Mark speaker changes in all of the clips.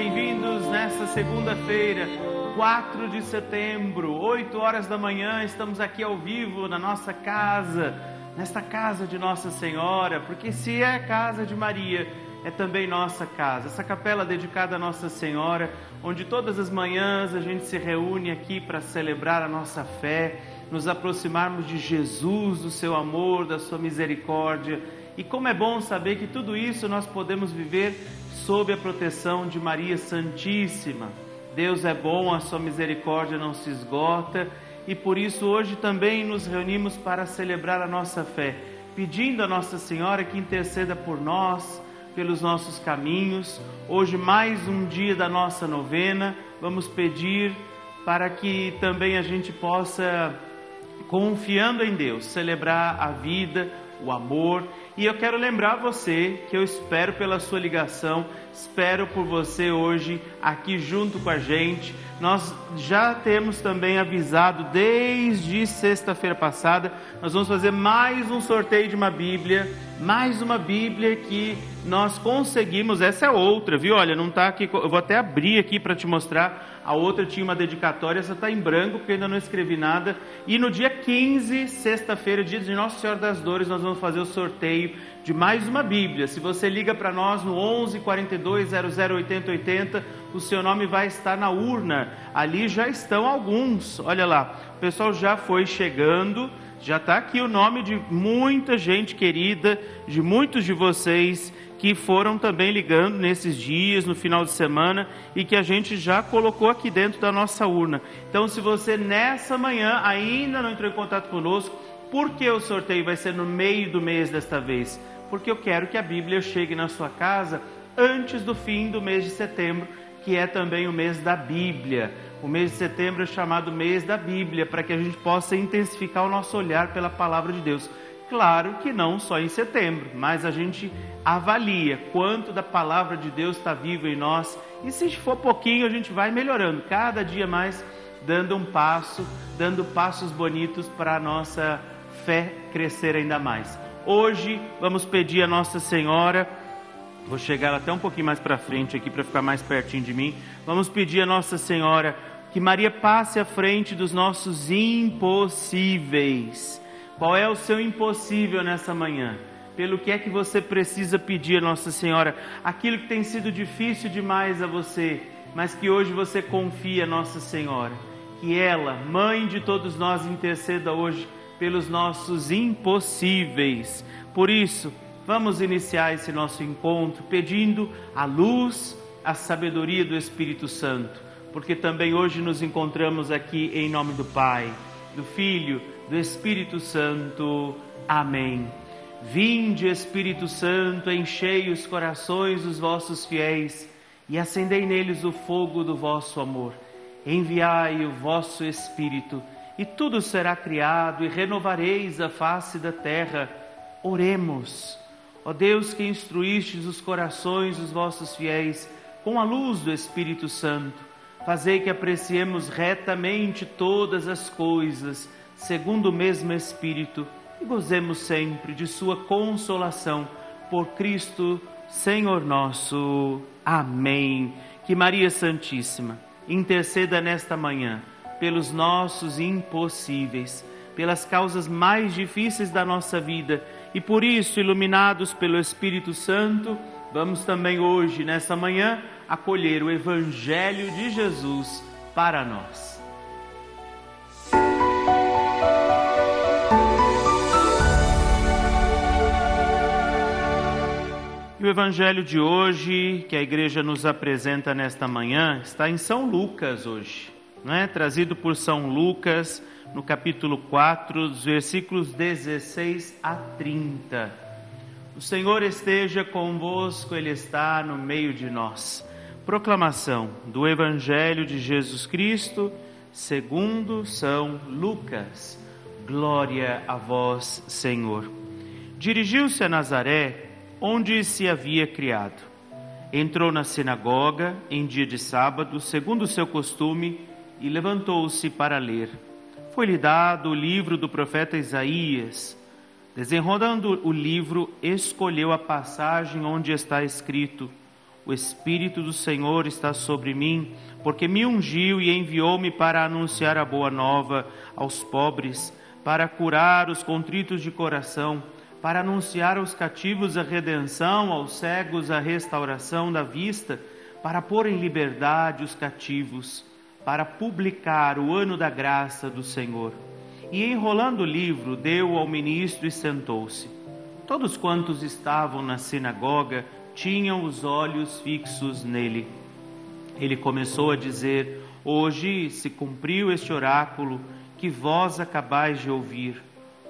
Speaker 1: bem-vindos nessa segunda-feira, 4 de setembro, 8 horas da manhã. Estamos aqui ao vivo na nossa casa, nesta casa de Nossa Senhora, porque se é casa de Maria, é também nossa casa. Essa capela dedicada a Nossa Senhora, onde todas as manhãs a gente se reúne aqui para celebrar a nossa fé, nos aproximarmos de Jesus, do seu amor, da sua misericórdia. E como é bom saber que tudo isso nós podemos viver sob a proteção de Maria Santíssima. Deus é bom, a sua misericórdia não se esgota e por isso hoje também nos reunimos para celebrar a nossa fé, pedindo a Nossa Senhora que interceda por nós, pelos nossos caminhos. Hoje, mais um dia da nossa novena, vamos pedir para que também a gente possa, confiando em Deus, celebrar a vida, o amor. E eu quero lembrar você que eu espero pela sua ligação, espero por você hoje aqui junto com a gente. Nós já temos também avisado desde sexta-feira passada, nós vamos fazer mais um sorteio de uma Bíblia, mais uma Bíblia que nós conseguimos, essa é outra, viu? Olha, não está aqui, eu vou até abrir aqui para te mostrar. A outra tinha uma dedicatória, essa está em branco porque ainda não escrevi nada. E no dia 15, sexta-feira, dia de Nossa Senhora das Dores, nós vamos fazer o sorteio de mais uma Bíblia. Se você liga para nós no 11 42 00 80 80, o seu nome vai estar na urna. Ali já estão alguns. Olha lá, o pessoal já foi chegando. Já está aqui o nome de muita gente querida, de muitos de vocês que foram também ligando nesses dias, no final de semana, e que a gente já colocou aqui dentro da nossa urna. Então, se você nessa manhã ainda não entrou em contato conosco, por que o sorteio vai ser no meio do mês desta vez? Porque eu quero que a Bíblia chegue na sua casa antes do fim do mês de setembro, que é também o mês da Bíblia. O mês de setembro é chamado mês da Bíblia, para que a gente possa intensificar o nosso olhar pela palavra de Deus. Claro que não só em setembro, mas a gente avalia quanto da palavra de Deus está viva em nós e se for pouquinho a gente vai melhorando, cada dia mais dando um passo, dando passos bonitos para a nossa fé crescer ainda mais. Hoje vamos pedir a Nossa Senhora, vou chegar até um pouquinho mais para frente aqui para ficar mais pertinho de mim. Vamos pedir a Nossa Senhora que Maria passe à frente dos nossos impossíveis qual é o seu impossível nessa manhã? Pelo que é que você precisa pedir a Nossa Senhora? Aquilo que tem sido difícil demais a você, mas que hoje você confia Nossa Senhora. Que ela, mãe de todos nós, interceda hoje pelos nossos impossíveis. Por isso, vamos iniciar esse nosso encontro pedindo a luz, a sabedoria do Espírito Santo, porque também hoje nos encontramos aqui em nome do Pai, do Filho, do Espírito Santo. Amém. Vinde, Espírito Santo, enchei os corações dos vossos fiéis e acendei neles o fogo do vosso amor. Enviai o vosso Espírito, e tudo será criado, e renovareis a face da terra. Oremos. Ó Deus que instruístes os corações dos vossos fiéis com a luz do Espírito Santo, fazei que apreciemos retamente todas as coisas segundo o mesmo Espírito, e gozemos sempre de Sua consolação por Cristo, Senhor nosso. Amém. Que Maria Santíssima interceda nesta manhã pelos nossos impossíveis, pelas causas mais difíceis da nossa vida e por isso, iluminados pelo Espírito Santo, vamos também hoje, nessa manhã, acolher o Evangelho de Jesus para nós. E o evangelho de hoje, que a igreja nos apresenta nesta manhã, está em São Lucas hoje, não é? Trazido por São Lucas, no capítulo 4, dos versículos 16 a 30. O Senhor esteja convosco, Ele está no meio de nós. Proclamação do Evangelho de Jesus Cristo, segundo São Lucas. Glória a vós, Senhor. Dirigiu-se a Nazaré, onde se havia criado. Entrou na sinagoga em dia de sábado, segundo o seu costume, e levantou-se para ler. Foi-lhe dado o livro do profeta Isaías. Desenrolando o livro, escolheu a passagem onde está escrito: O Espírito do Senhor está sobre mim, porque me ungiu e enviou-me para anunciar a boa nova aos pobres, para curar os contritos de coração, para anunciar aos cativos a redenção, aos cegos a restauração da vista, para pôr em liberdade os cativos, para publicar o ano da graça do Senhor. E enrolando o livro, deu ao ministro e sentou-se. Todos quantos estavam na sinagoga tinham os olhos fixos nele. Ele começou a dizer: Hoje se cumpriu este oráculo que vós acabais de ouvir.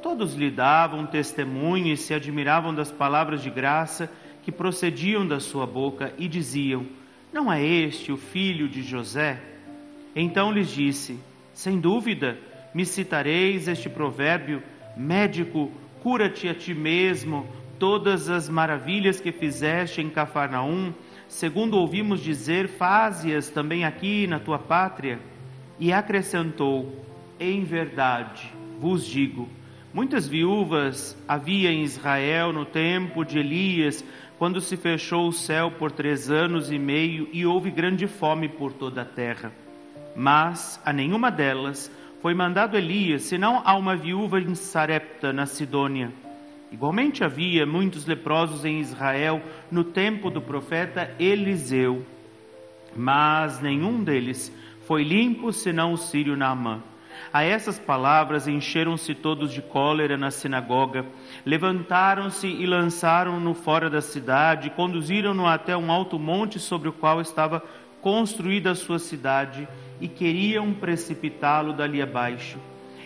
Speaker 1: Todos lhe davam testemunho e se admiravam das palavras de graça que procediam da sua boca e diziam: Não é este o filho de José? Então lhes disse: Sem dúvida, me citareis este provérbio: Médico, cura-te a ti mesmo todas as maravilhas que fizeste em Cafarnaum, segundo ouvimos dizer, faze-as também aqui na tua pátria. E acrescentou: Em verdade, vos digo, muitas viúvas havia em Israel no tempo de Elias, quando se fechou o céu por três anos e meio e houve grande fome por toda a terra. Mas a nenhuma delas foi mandado Elias, senão a uma viúva em Sarepta, na Sidônia. Igualmente havia muitos leprosos em Israel no tempo do profeta Eliseu, mas nenhum deles foi limpo senão o sírio Naamã. A essas palavras encheram-se todos de cólera na sinagoga, levantaram-se e lançaram-no fora da cidade, conduziram-no até um alto monte sobre o qual estava construída a sua cidade e queriam precipitá-lo dali abaixo.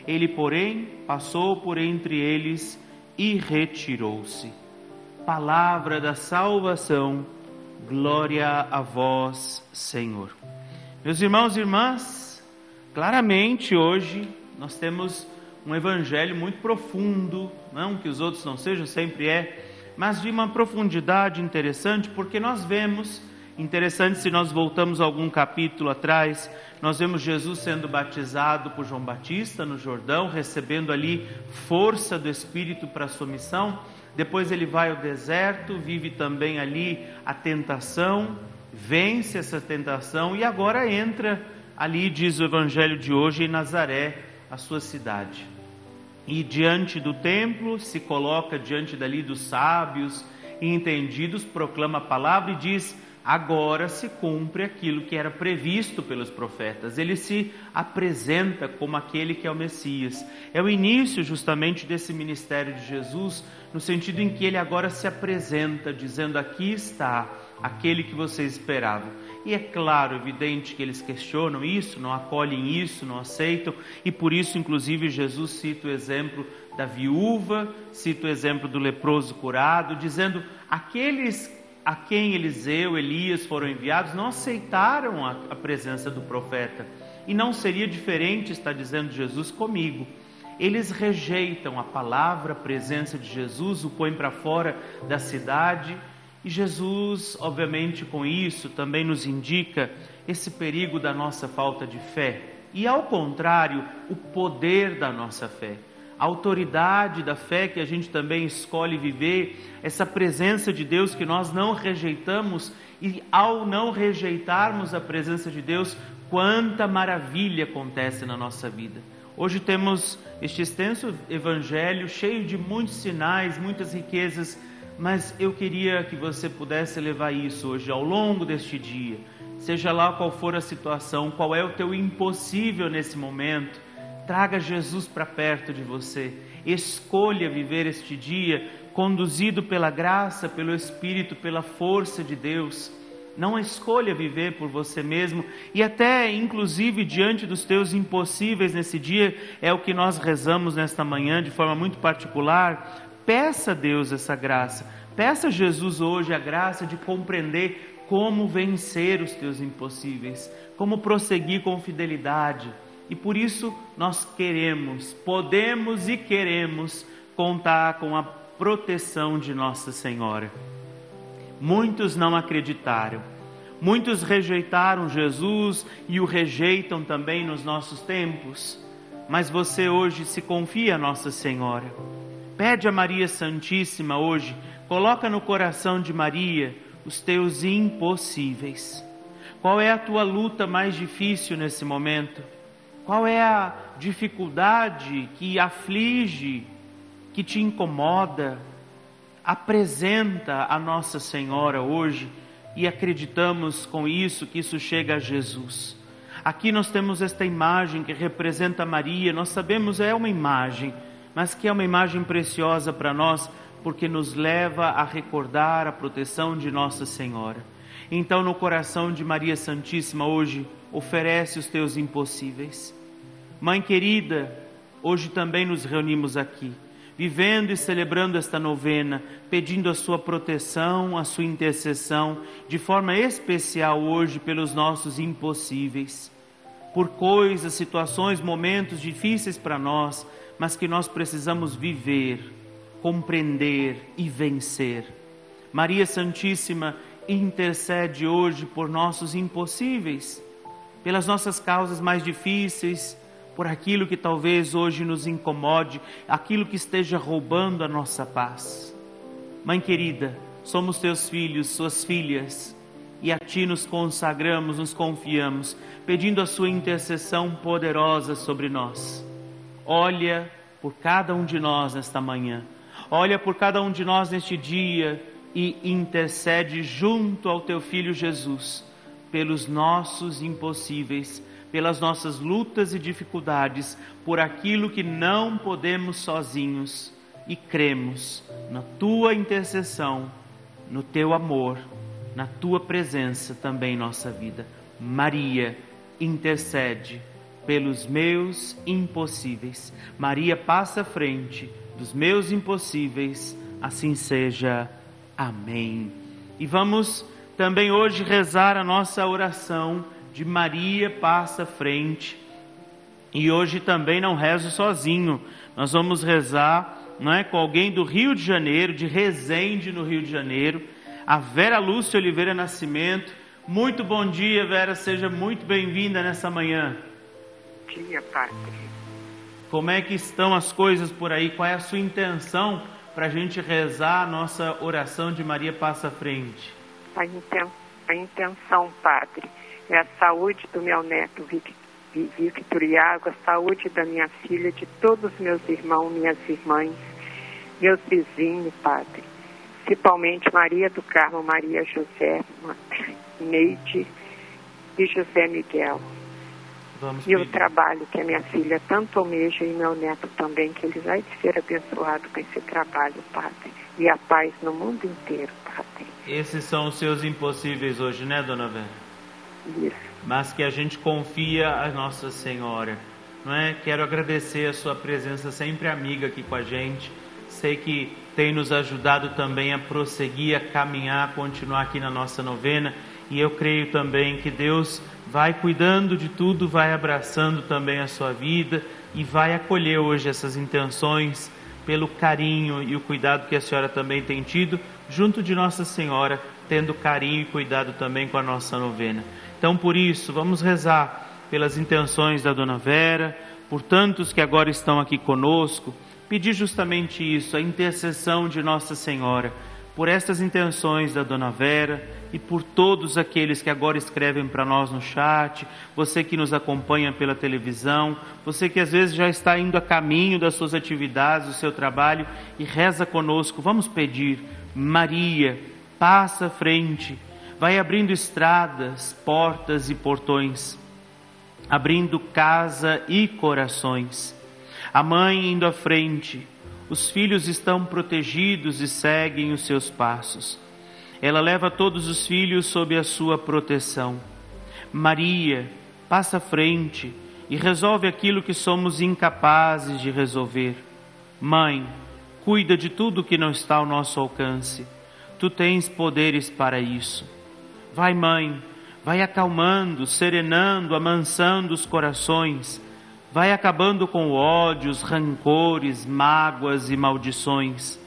Speaker 1: Ele, porém, passou por entre eles e retirou-se. Palavra da salvação, glória a vós, Senhor. Meus irmãos e irmãs, claramente hoje nós temos um evangelho muito profundo, não que os outros não sejam, sempre é, mas de uma profundidade interessante, porque nós vemos, interessante se nós voltamos algum capítulo atrás, nós vemos Jesus sendo batizado por João Batista no Jordão, recebendo ali força do Espírito para a sua missão. Depois ele vai ao deserto, vive também ali a tentação, vence essa tentação e agora entra ali, diz o Evangelho de hoje, em Nazaré, a sua cidade. E diante do templo, se coloca diante dali dos sábios e entendidos, proclama a palavra e diz: agora se cumpre aquilo que era previsto pelos profetas. Ele se apresenta como aquele que é o Messias. É o início justamente desse ministério de Jesus, no sentido em que ele agora se apresenta, dizendo: Aqui está aquele que vocês esperavam. E é claro, evidente que eles questionam isso, não acolhem isso, não aceitam, e por isso, inclusive, Jesus cita o exemplo da viúva, cita o exemplo do leproso curado, dizendo: aqueles a quem Eliseu, Elias foram enviados, não aceitaram a, a presença do profeta. E não seria diferente, está dizendo Jesus, comigo. Eles rejeitam a palavra, a presença de Jesus, o põem para fora da cidade. E Jesus, obviamente, com isso também nos indica esse perigo da nossa falta de fé. E ao contrário, o poder da nossa fé a autoridade da fé que a gente também escolhe viver, essa presença de Deus que nós não rejeitamos e ao não rejeitarmos a presença de Deus, quanta maravilha acontece na nossa vida. Hoje temos este extenso evangelho cheio de muitos sinais, muitas riquezas, mas eu queria que você pudesse levar isso hoje ao longo deste dia. Seja lá qual for a situação, qual é o teu impossível nesse momento, Traga Jesus para perto de você. Escolha viver este dia conduzido pela graça, pelo Espírito, pela força de Deus. Não escolha viver por você mesmo e até inclusive diante dos teus impossíveis nesse dia, é o que nós rezamos nesta manhã de forma muito particular. Peça a Deus essa graça. Peça a Jesus hoje a graça de compreender como vencer os teus impossíveis, como prosseguir com fidelidade e por isso nós queremos, podemos e queremos contar com a proteção de Nossa Senhora. Muitos não acreditaram, muitos rejeitaram Jesus e o rejeitam também nos nossos tempos, mas você hoje se confia a Nossa Senhora. Pede a Maria Santíssima hoje, coloca no coração de Maria os teus impossíveis. Qual é a tua luta mais difícil nesse momento? Qual é a dificuldade que aflige, que te incomoda? Apresenta a Nossa Senhora hoje e acreditamos com isso que isso chega a Jesus. Aqui nós temos esta imagem que representa Maria, nós sabemos é uma imagem, mas que é uma imagem preciosa para nós, porque nos leva a recordar a proteção de Nossa Senhora. Então, no coração de Maria Santíssima, hoje, oferece os teus impossíveis. Mãe querida, hoje também nos reunimos aqui vivendo e celebrando esta novena, pedindo a sua proteção, a sua intercessão, de forma especial hoje pelos nossos impossíveis, por coisas, situações, momentos difíceis para nós, mas que nós precisamos viver, compreender e vencer. Maria Santíssima intercede hoje por nossos impossíveis, pelas nossas causas mais difíceis, por aquilo que talvez hoje nos incomode, aquilo que esteja roubando a nossa paz. Mãe querida, somos teus filhos, suas filhas, e a ti nos consagramos, nos confiamos, pedindo a sua intercessão poderosa sobre nós. Olha por cada um de nós nesta manhã, olha por cada um de nós neste dia e intercede junto ao teu filho Jesus pelos nossos impossíveis pelas nossas lutas e dificuldades, por aquilo que não podemos sozinhos e cremos na tua intercessão, no teu amor, na tua presença também em nossa vida. Maria, intercede pelos meus impossíveis. Maria passa à frente dos meus impossíveis. Assim seja. Amém. E vamos também hoje rezar a nossa oração de Maria passa frente. E hoje também não rezo sozinho. Nós vamos rezar, não é, com alguém do Rio de Janeiro, de Resende, no Rio de Janeiro, a Vera Lúcia Oliveira Nascimento. Muito bom dia, Vera, seja muito bem-vinda nessa manhã.
Speaker 2: Bom dia, Padre.
Speaker 1: Como é que estão as coisas por aí? Qual é a sua intenção para a gente rezar a nossa oração de Maria Passa Frente?
Speaker 2: A, inten a intenção, Padre, é a saúde do meu neto Victor Iago, a saúde da minha filha, de todos os meus irmãos, minhas irmãs, meus vizinhos, Padre. Principalmente Maria do Carmo, Maria José, Neide e José Miguel. Vamos e o trabalho que a minha filha tanto almeja e meu neto também, que ele vai ser abençoado com esse trabalho, Padre. E a paz no mundo inteiro, Padre.
Speaker 1: Esses são os seus impossíveis hoje, né, Dona Vera?
Speaker 2: Isso.
Speaker 1: Mas que a gente confia a Nossa Senhora. Não é? Quero agradecer a sua presença sempre amiga aqui com a gente. Sei que tem nos ajudado também a prosseguir, a caminhar, a continuar aqui na nossa novena. E eu creio também que Deus vai cuidando de tudo, vai abraçando também a sua vida e vai acolher hoje essas intenções pelo carinho e o cuidado que a senhora também tem tido junto de Nossa Senhora, tendo carinho e cuidado também com a nossa novena. Então, por isso, vamos rezar pelas intenções da Dona Vera, por tantos que agora estão aqui conosco, pedir justamente isso, a intercessão de Nossa Senhora, por estas intenções da Dona Vera e por todos aqueles que agora escrevem para nós no chat, você que nos acompanha pela televisão, você que às vezes já está indo a caminho das suas atividades, do seu trabalho e reza conosco. Vamos pedir, Maria, passa à frente vai abrindo estradas, portas e portões, abrindo casa e corações. A mãe indo à frente, os filhos estão protegidos e seguem os seus passos. Ela leva todos os filhos sob a sua proteção. Maria passa à frente e resolve aquilo que somos incapazes de resolver. Mãe, cuida de tudo que não está ao nosso alcance. Tu tens poderes para isso. Vai, mãe, vai acalmando, serenando, amansando os corações, vai acabando com ódios, rancores, mágoas e maldições.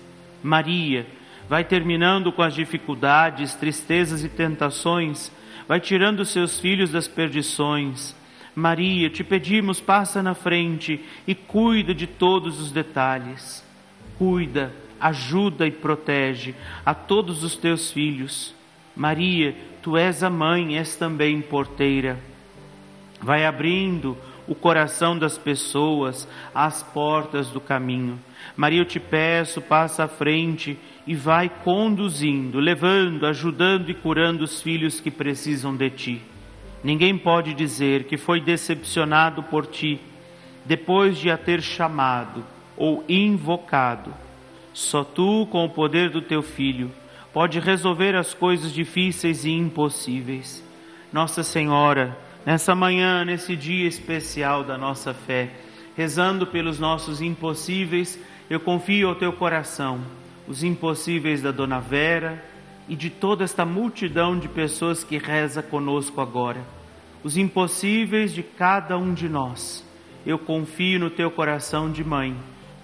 Speaker 1: Maria, vai terminando com as dificuldades, tristezas e tentações, vai tirando seus filhos das perdições. Maria, te pedimos, passa na frente e cuida de todos os detalhes. Cuida, ajuda e protege a todos os teus filhos Maria, tu és a mãe, és também porteira. Vai abrindo o coração das pessoas às portas do caminho. Maria, eu te peço, passa à frente e vai conduzindo, levando, ajudando e curando os filhos que precisam de ti. Ninguém pode dizer que foi decepcionado por ti depois de a ter chamado ou invocado. Só tu, com o poder do teu filho, pode resolver as coisas difíceis e impossíveis. Nossa Senhora, nessa manhã, nesse dia especial da nossa fé, rezando pelos nossos impossíveis, eu confio ao teu coração os impossíveis da Dona Vera e de toda esta multidão de pessoas que reza conosco agora. Os impossíveis de cada um de nós. Eu confio no teu coração de mãe,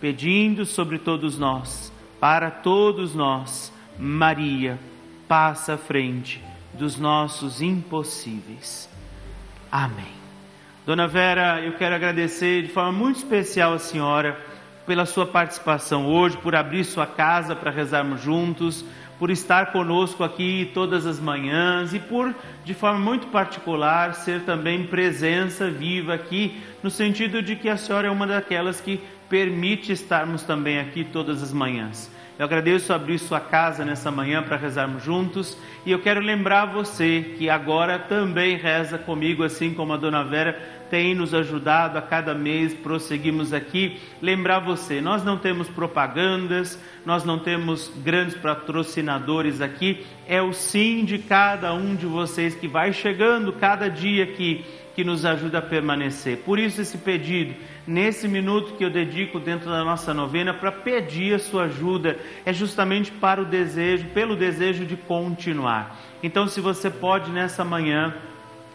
Speaker 1: pedindo sobre todos nós, para todos nós, Maria, passa à frente dos nossos impossíveis. Amém. Dona Vera, eu quero agradecer de forma muito especial a senhora pela sua participação hoje, por abrir sua casa para rezarmos juntos, por estar conosco aqui todas as manhãs e por, de forma muito particular, ser também presença viva aqui, no sentido de que a senhora é uma daquelas que permite estarmos também aqui todas as manhãs. Eu agradeço abrir sua casa nessa manhã para rezarmos juntos. E eu quero lembrar você que agora também reza comigo, assim como a dona Vera tem nos ajudado a cada mês, prosseguimos aqui. Lembrar você, nós não temos propagandas, nós não temos grandes patrocinadores aqui, é o sim de cada um de vocês que vai chegando cada dia aqui que nos ajuda a permanecer. Por isso, esse pedido, nesse minuto que eu dedico dentro da nossa novena para pedir a sua ajuda, é justamente para o desejo, pelo desejo de continuar. Então, se você pode nessa manhã,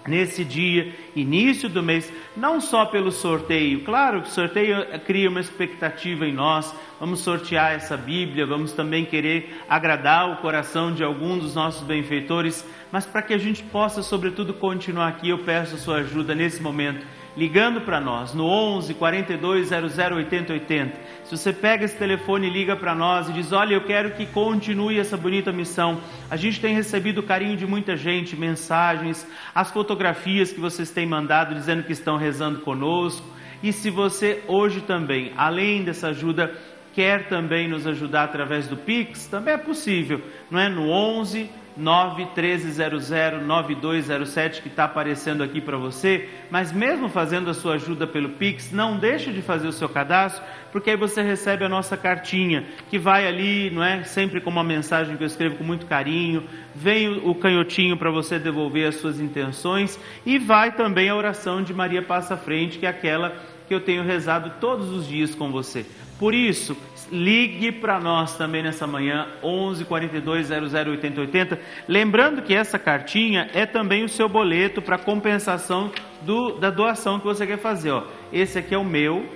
Speaker 1: nesse dia, início do mês, não só pelo sorteio, claro que o sorteio cria uma expectativa em nós, vamos sortear essa Bíblia, vamos também querer agradar o coração de algum dos nossos benfeitores, mas para que a gente possa, sobretudo, continuar aqui, eu peço a sua ajuda nesse momento ligando para nós no 11 42 00 80 80. Se você pega esse telefone e liga para nós e diz: Olha, eu quero que continue essa bonita missão. A gente tem recebido o carinho de muita gente, mensagens, as fotografias que vocês têm mandado dizendo que estão rezando conosco. E se você hoje também, além dessa ajuda, quer também nos ajudar através do Pix, também é possível, não é? No 11 913009207 que está aparecendo aqui para você, mas mesmo fazendo a sua ajuda pelo Pix, não deixe de fazer o seu cadastro, porque aí você recebe a nossa cartinha, que vai ali, não é? Sempre com uma mensagem que eu escrevo com muito carinho, vem o canhotinho para você devolver as suas intenções e vai também a oração de Maria Passa Frente, que é aquela que eu tenho rezado todos os dias com você. Por isso, ligue para nós também nessa manhã, 11 42 00 80 80. Lembrando que essa cartinha é também o seu boleto para compensação do, da doação que você quer fazer. Ó. Esse aqui é o meu.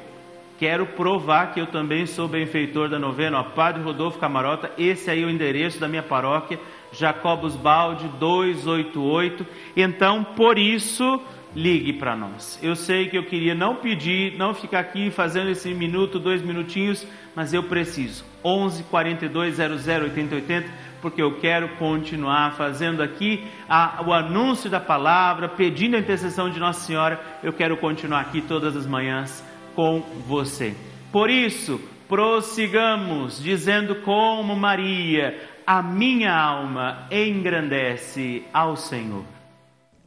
Speaker 1: Quero provar que eu também sou benfeitor da novena, ó, Padre Rodolfo Camarota. Esse aí é o endereço da minha paróquia, Jacobos Balde 288. Então, por isso ligue para nós. Eu sei que eu queria não pedir, não ficar aqui fazendo esse minuto, dois minutinhos, mas eu preciso. 11 42 00 80 80, porque eu quero continuar fazendo aqui a, o anúncio da palavra, pedindo a intercessão de Nossa Senhora. Eu quero continuar aqui todas as manhãs com você. Por isso, prossigamos dizendo como Maria, a minha alma engrandece ao Senhor.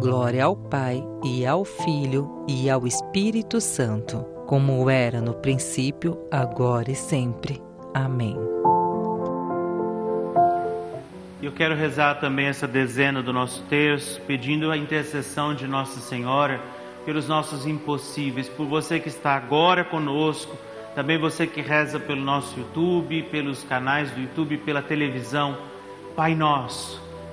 Speaker 3: Glória ao Pai, e ao Filho, e ao Espírito Santo, como era no princípio, agora e sempre. Amém.
Speaker 1: Eu quero rezar também essa dezena do nosso terço, pedindo a intercessão de Nossa Senhora pelos nossos impossíveis, por você que está agora conosco, também você que reza pelo nosso YouTube, pelos canais do YouTube, pela televisão. Pai nosso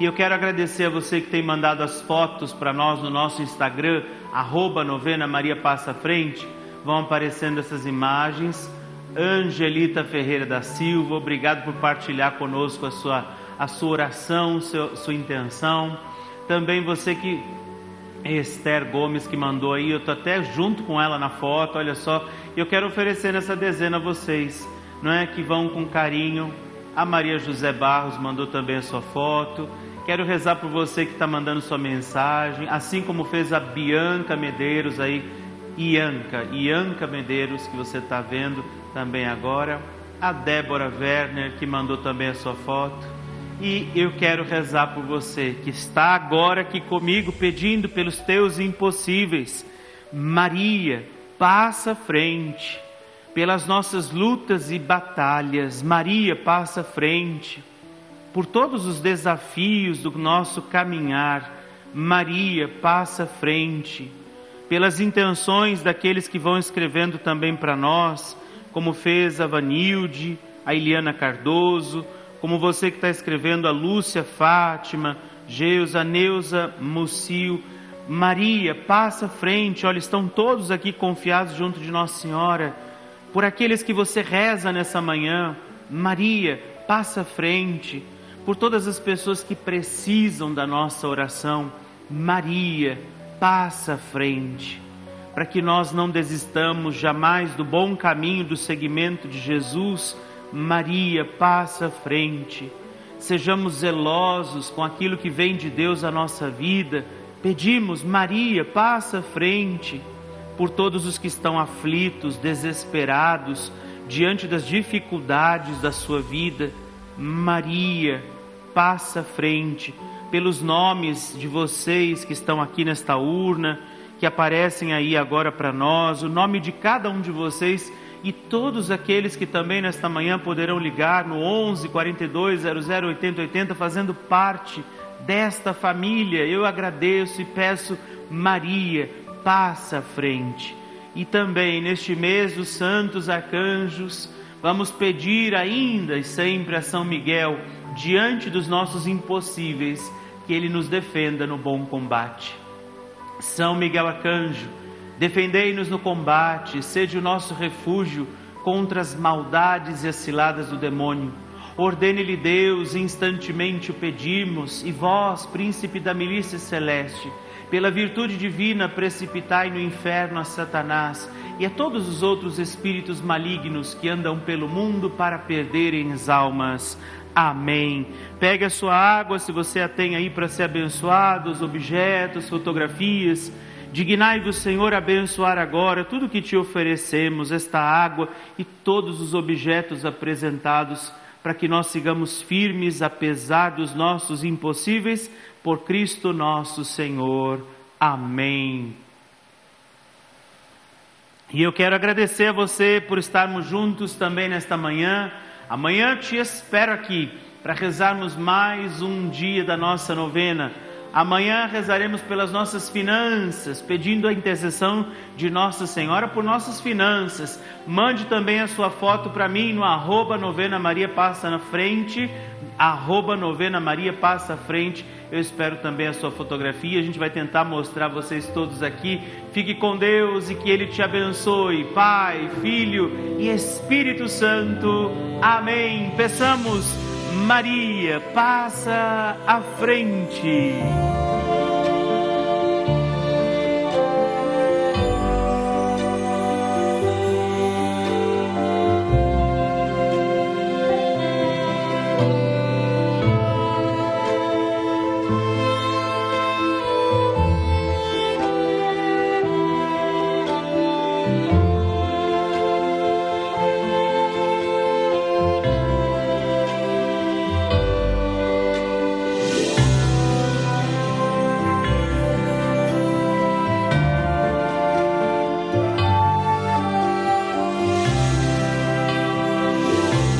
Speaker 1: E eu quero agradecer a você que tem mandado as fotos para nós no nosso Instagram, arroba novena Maria Passa Frente. Vão aparecendo essas imagens. Angelita Ferreira da Silva, obrigado por partilhar conosco a sua, a sua oração, seu, sua intenção. Também você que Esther Gomes que mandou aí, eu estou até junto com ela na foto, olha só. Eu quero oferecer nessa dezena a vocês, não é? Que vão com carinho. A Maria José Barros mandou também a sua foto. Quero rezar por você que está mandando sua mensagem, assim como fez a Bianca Medeiros aí, Ianca, Ianca Medeiros, que você está vendo também agora, a Débora Werner, que mandou também a sua foto. E eu quero rezar por você que está agora aqui comigo pedindo pelos teus impossíveis. Maria, passa frente pelas nossas lutas e batalhas. Maria, passa frente por todos os desafios do nosso caminhar. Maria passa à frente, pelas intenções daqueles que vão escrevendo também para nós, como fez a Vanilde, a Eliana Cardoso, como você que está escrevendo a Lúcia Fátima, Geusa, Neuza Mucio, Maria, passa à frente, olha, estão todos aqui confiados junto de Nossa Senhora, por aqueles que você reza nessa manhã, Maria, passa à frente, por todas as pessoas que precisam da nossa oração. Maria, passa à frente, para que nós não desistamos jamais do bom caminho do seguimento de Jesus. Maria, passa à frente. Sejamos zelosos com aquilo que vem de Deus à nossa vida. Pedimos, Maria, passa à frente. Por todos os que estão aflitos, desesperados, diante das dificuldades da sua vida. Maria, passa à frente, pelos nomes de vocês que estão aqui nesta urna, que aparecem aí agora para nós, o nome de cada um de vocês e todos aqueles que também nesta manhã poderão ligar no 11 42 00 80 80 fazendo parte desta família. Eu agradeço e peço Maria, passa à frente. E também neste mês dos santos arcanjos, vamos pedir ainda e sempre a São Miguel diante dos nossos impossíveis, que Ele nos defenda no bom combate. São Miguel Arcanjo, defendei-nos no combate, sede o nosso refúgio contra as maldades e as ciladas do demônio. Ordene-lhe Deus, instantemente o pedimos, e vós, príncipe da milícia celeste, pela virtude divina, precipitai no inferno a Satanás e a todos os outros espíritos malignos que andam pelo mundo para perderem as almas. Amém. Pegue a sua água, se você a tem aí para ser abençoado, os objetos, fotografias. Dignai-vos, Senhor, abençoar agora tudo que te oferecemos, esta água e todos os objetos apresentados, para que nós sigamos firmes, apesar dos nossos impossíveis, por Cristo nosso Senhor. Amém. E eu quero agradecer a você por estarmos juntos também nesta manhã. Amanhã te espero aqui para rezarmos mais um dia da nossa novena. Amanhã rezaremos pelas nossas finanças, pedindo a intercessão de Nossa Senhora por nossas finanças. Mande também a sua foto para mim no arroba novena Maria Passa na Frente, arroba novena Maria Passa Frente. Eu espero também a sua fotografia. A gente vai tentar mostrar vocês todos aqui. Fique com Deus e que Ele te abençoe. Pai, Filho e Espírito Santo. Amém. Peçamos, Maria, passa à frente.